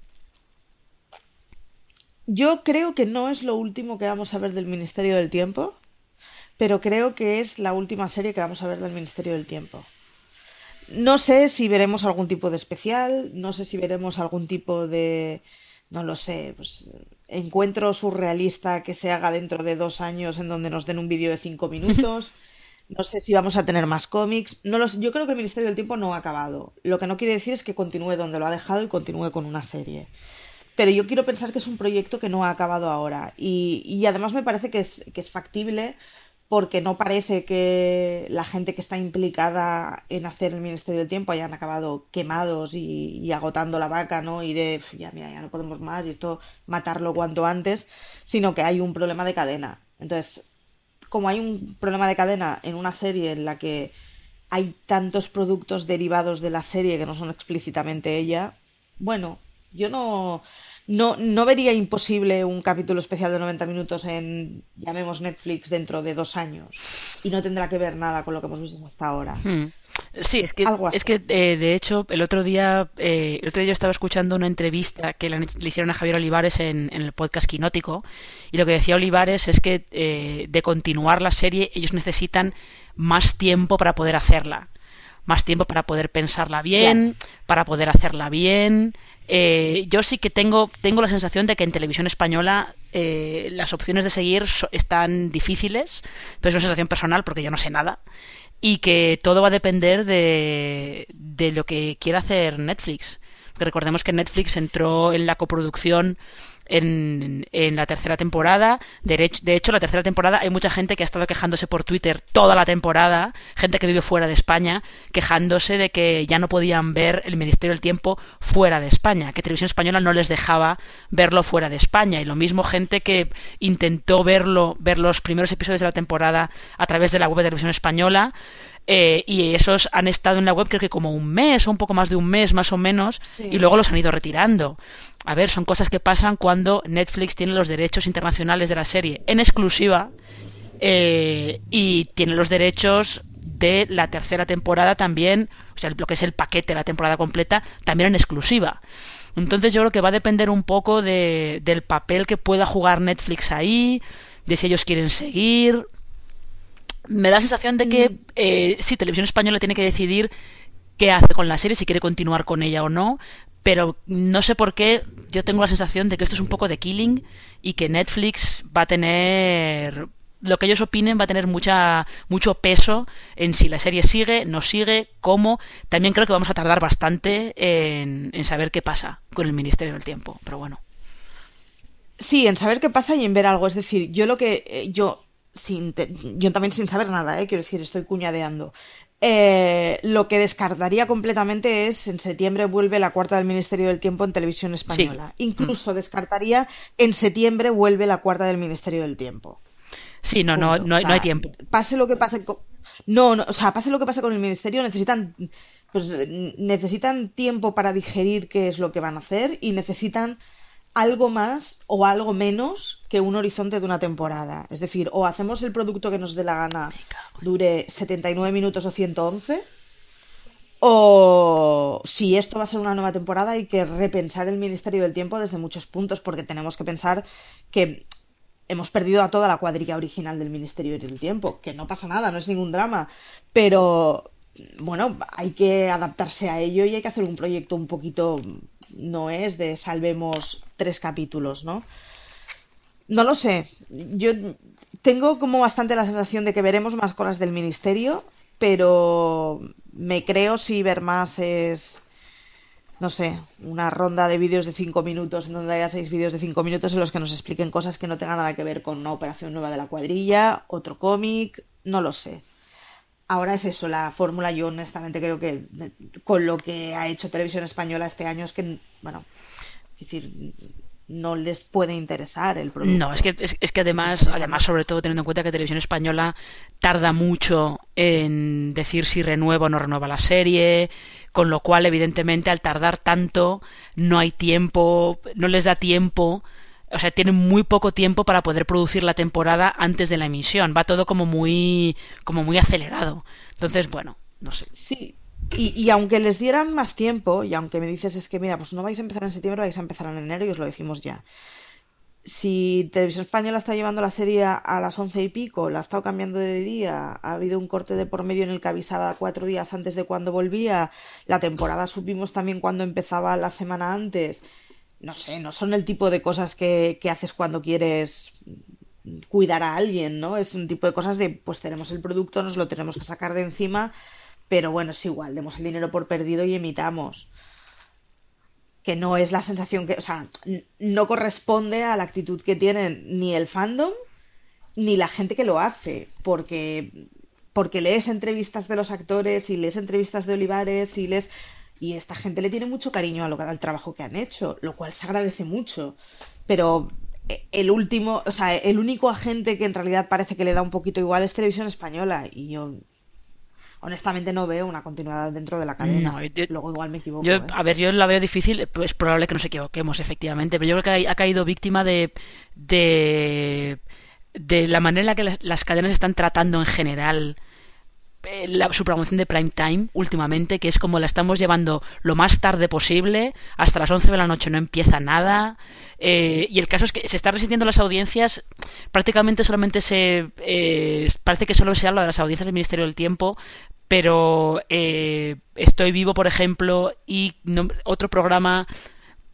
Yo creo que no es lo último que vamos a ver del Ministerio del Tiempo, pero creo que es la última serie que vamos a ver del Ministerio del Tiempo. No sé si veremos algún tipo de especial, no sé si veremos algún tipo de no lo sé, pues encuentro surrealista que se haga dentro de dos años en donde nos den un vídeo de cinco minutos. No sé si vamos a tener más cómics. No los, yo creo que el Ministerio del Tiempo no ha acabado. Lo que no quiere decir es que continúe donde lo ha dejado y continúe con una serie. Pero yo quiero pensar que es un proyecto que no ha acabado ahora. Y, y además me parece que es, que es factible porque no parece que la gente que está implicada en hacer el Ministerio del Tiempo hayan acabado quemados y, agotando la vaca, ¿no? Y de, ya, mira, ya no podemos más y esto matarlo cuanto antes, sino que hay un problema de cadena. Entonces, como hay un problema de cadena en una serie en la que hay tantos productos derivados de la serie que no son explícitamente ella, bueno, yo no no, no vería imposible un capítulo especial de 90 minutos en, llamemos Netflix, dentro de dos años. Y no tendrá que ver nada con lo que hemos visto hasta ahora. Hmm. Sí, es que, es que eh, de hecho, el otro día eh, el otro día yo estaba escuchando una entrevista que le, hicieron a Javier Olivares en, el podcast Quinótico y lo que decía Olivares es que eh, de continuar la serie ellos necesitan más tiempo para poder hacerla más tiempo para poder pensarla bien, para poder hacerla bien, eh, yo sí que tengo, tengo la sensación de que en televisión española eh, las opciones de seguir están difíciles, pero es una sensación personal porque yo no sé nada. Y que todo va a depender de, de lo que quiera hacer Netflix. recordemos que Netflix entró en la coproducción en, en la tercera temporada. De, de hecho, la tercera temporada hay mucha gente que ha estado quejándose por Twitter toda la temporada, gente que vive fuera de España, quejándose de que ya no podían ver el Ministerio del Tiempo fuera de España, que Televisión Española no les dejaba verlo fuera de España. Y lo mismo gente que intentó verlo, ver los primeros episodios de la temporada a través de la web de Televisión Española, eh, y esos han estado en la web creo que como un mes o un poco más de un mes más o menos y luego los han ido retirando. A ver, son cosas que pasan cuando Netflix tiene los derechos internacionales de la serie en exclusiva eh, y tiene los derechos de la tercera temporada también, o sea, lo que es el paquete de la temporada completa, también en exclusiva. Entonces yo creo que va a depender un poco de, del papel que pueda jugar Netflix ahí, de si ellos quieren seguir, me da la sensación de que mm. eh, sí, Televisión Española tiene que decidir qué hace con la serie, si quiere continuar con ella o no, pero no sé por qué yo tengo la sensación de que esto es un poco de killing y que Netflix va a tener lo que ellos opinen va a tener mucha mucho peso en si la serie sigue, no sigue, cómo. También creo que vamos a tardar bastante en, en saber qué pasa con el Ministerio del Tiempo, pero bueno. Sí, en saber qué pasa y en ver algo. Es decir, yo lo que eh, yo sin yo también sin saber nada, ¿eh? quiero decir, estoy cuñadeando. Eh, lo que descartaría completamente es en septiembre vuelve la cuarta del Ministerio del Tiempo en televisión española. Incluso descartaría en septiembre vuelve la cuarta del Ministerio del Tiempo. Sí, no, no, no, hay tiempo. Pase lo que pase con... No, no, o sea, pase lo que pase con el ministerio, necesitan pues necesitan tiempo para digerir qué es lo que van a hacer y necesitan algo más o algo menos que un horizonte de una temporada. Es decir, o hacemos el producto que nos dé la gana dure 79 minutos o 111, o si esto va a ser una nueva temporada hay que repensar el Ministerio del Tiempo desde muchos puntos, porque tenemos que pensar que hemos perdido a toda la cuadrilla original del Ministerio del Tiempo, que no pasa nada, no es ningún drama, pero bueno, hay que adaptarse a ello y hay que hacer un proyecto un poquito, no es de salvemos tres capítulos, ¿no? No lo sé. Yo tengo como bastante la sensación de que veremos más cosas del ministerio, pero me creo si ver más es, no sé, una ronda de vídeos de cinco minutos en donde haya seis vídeos de cinco minutos en los que nos expliquen cosas que no tengan nada que ver con una operación nueva de la cuadrilla, otro cómic, no lo sé. Ahora es eso, la fórmula. Yo honestamente creo que con lo que ha hecho Televisión Española este año es que, bueno, es decir, no les puede interesar el producto. No, es que, es, que además, además, sobre todo teniendo en cuenta que Televisión Española tarda mucho en decir si renueva o no renueva la serie, con lo cual, evidentemente, al tardar tanto, no hay tiempo, no les da tiempo o sea, tienen muy poco tiempo para poder producir la temporada antes de la emisión. Va todo como muy, como muy acelerado. Entonces, bueno, no sé. Sí. Y, y, aunque les dieran más tiempo, y aunque me dices es que, mira, pues no vais a empezar en septiembre, vais a empezar en enero y os lo decimos ya. Si Televisión Española está llevando la serie a las once y pico, la ha estado cambiando de día, ha habido un corte de por medio en el que avisaba cuatro días antes de cuando volvía, la temporada supimos también cuando empezaba la semana antes, no sé, no son el tipo de cosas que, haces cuando quieres cuidar a alguien, ¿no? Es un tipo de cosas de, pues tenemos el producto, nos lo tenemos que sacar de encima, pero bueno, es igual, demos el dinero por perdido y emitamos. Que no es la sensación que, o sea, no corresponde a la actitud que tienen ni el fandom ni la gente que lo hace, porque porque lees entrevistas de los actores y lees entrevistas de Olivares y lees y esta gente le tiene mucho cariño a lo, al trabajo que han hecho, lo cual se agradece mucho. Pero eh, el último, o sea, el único agente que en realidad parece que le da un poquito igual es Televisión Española. Y yo honestamente no veo una continuidad dentro de la cadena. Luego igual me equivoco. Yo, ¿eh? A ver, yo la veo difícil, es probable que nos equivoquemos, efectivamente, pero yo creo que ha, caído víctima de, de, de la manera en la que las cadenas están tratando en general la, su promoción de prime time últimamente, que es como la estamos llevando lo más tarde posible, hasta las 11 de la noche no empieza nada. Eh, y el caso es que se está resistiendo las audiencias, prácticamente solamente se. Eh, parece que solo se habla de las audiencias del Ministerio del Tiempo, pero Estoy Vivo, por ejemplo, y otro programa.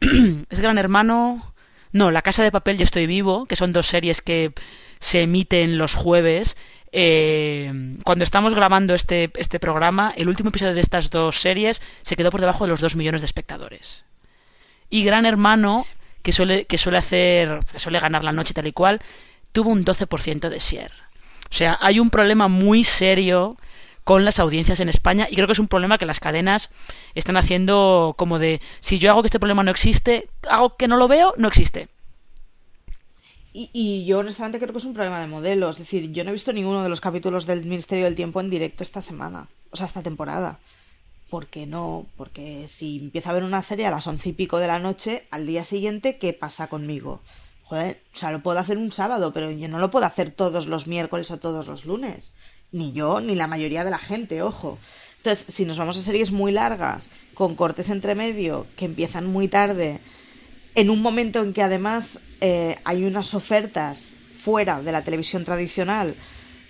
es Gran Hermano. No, La Casa de Papel y Estoy Vivo, que son dos series que se emiten los jueves eh, cuando estamos grabando este, este programa, el último episodio de estas dos series se quedó por debajo de los 2 millones de espectadores. Y Gran Hermano, que suele, que suele hacer, que suele ganar la noche tal y cual, tuvo un 12% de share. O sea, hay un problema muy serio con las audiencias en España y creo que es un problema que las cadenas están haciendo como de si yo hago que este problema no existe, hago que no lo veo, no existe. Y, yo honestamente creo que es un problema de modelo. Es decir, yo no he visto ninguno de los capítulos del Ministerio del Tiempo en directo esta semana. O sea, esta temporada. ¿Por qué no? Porque si empiezo a ver una serie a las once y pico de la noche, al día siguiente, ¿qué pasa conmigo? Joder, o sea, lo puedo hacer un sábado, pero yo no lo puedo hacer todos los miércoles o todos los lunes. Ni yo, ni la mayoría de la gente, ojo. Entonces, si nos vamos a series muy largas, con cortes entre medio, que empiezan muy tarde, en un momento en que además eh, hay unas ofertas fuera de la televisión tradicional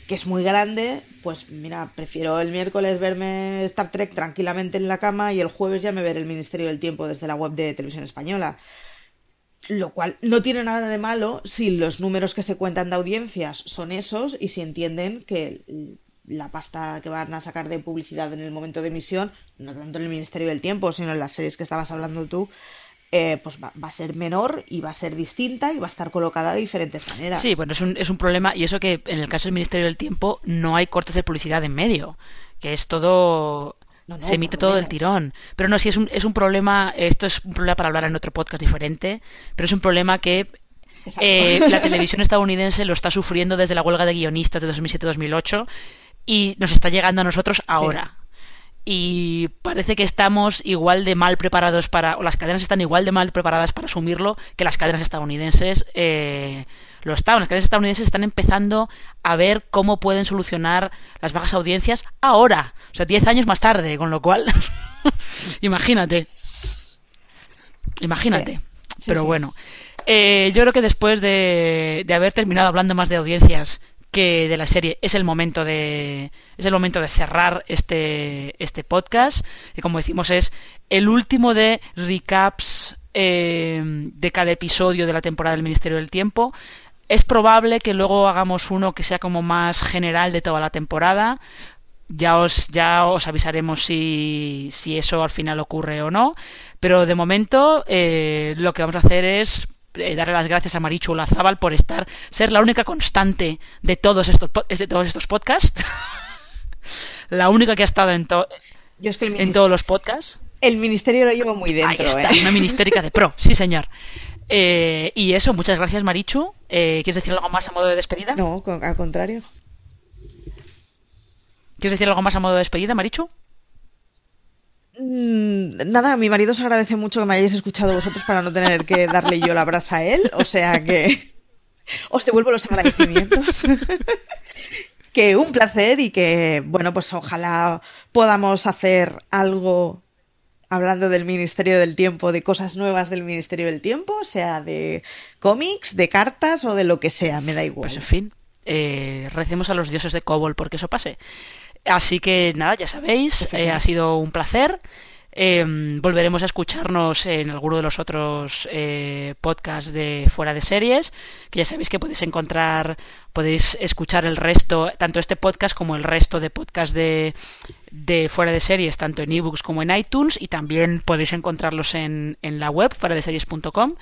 que es muy grande, pues mira, prefiero el miércoles verme Star Trek tranquilamente en la cama y el jueves ya me ver el Ministerio del Tiempo desde la web de Televisión Española. Lo cual no tiene nada de malo si los números que se cuentan de audiencias son esos y si entienden que la pasta que van a sacar de publicidad en el momento de emisión, no tanto en el Ministerio del Tiempo, sino en las series que estabas hablando tú, eh, pues va, a ser menor y va a ser distinta y va a estar colocada de diferentes maneras. Sí, bueno, es un, es un problema y eso que en el caso del Ministerio del Tiempo no hay cortes de publicidad en medio, que es todo... se emite todo del tirón. Pero no, sí, es un, es un problema, esto es un problema para hablar en otro podcast diferente, pero es un problema que eh, la televisión estadounidense lo está sufriendo desde la huelga de guionistas de 2007-2008 y nos está llegando a nosotros ahora y parece que estamos igual de mal preparados para, o las cadenas están igual de mal preparadas para asumirlo que las cadenas estadounidenses eh, lo están. Las cadenas estadounidenses están empezando a ver cómo pueden solucionar las bajas audiencias ahora, o sea, 10 años más tarde, con lo cual, imagínate. Imagínate. Pero bueno, eh, yo creo que después de, de haber terminado hablando más de audiencias que de la serie es el momento de es el momento de cerrar este este podcast y como decimos es el último de recaps eh, de cada episodio de la temporada del Ministerio del Tiempo. Es probable que luego hagamos uno que sea como más general de toda la temporada. Ya os ya os avisaremos si, si eso al final ocurre o no. Pero de momento eh, lo que vamos a hacer es eh, darle las gracias a Marichu Lazábal por estar, ser la única constante de todos estos, de todos estos podcasts. la única que ha estado en, en todos los podcasts. El ministerio lo llevo muy dentro. Ahí está, ¿eh? una ministérica de pro, sí señor. Eh, y eso, muchas gracias Marichu. ¿Quieres decir algo más a modo de despedida? No, al contrario. ¿Quieres decir algo más a modo de despedida, Marichu? Mm, nada, mi marido se agradece mucho que me hayáis escuchado vosotros para no tener que darle yo la brasa a él, o sea que os devuelvo los agradecimientos. que un placer y que, bueno, pues ojalá podamos hacer algo hablando del Ministerio del Tiempo, de cosas nuevas del Ministerio del Tiempo, sea de cómics, de cartas o de lo que sea, me da igual. Pues en fin, eh, recemos a los dioses de Cobol porque eso pase. Así que nada, ya sabéis, eh, ha sido un placer. Em, volveremos a escucharnos en alguno de los otros eh, podcasts de fuera de series, que ya sabéis que podéis encontrar, podéis escuchar el resto, tanto este podcast como el resto de podcasts de, de fuera de series, tanto en ebooks como en iTunes, y también podéis encontrarlos en, en la web fuera de series.com.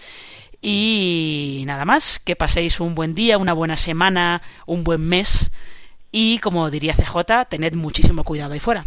Y nada más, que paséis un buen día, una buena semana, un buen mes y como diría CJ, tened muchísimo cuidado ahí fuera.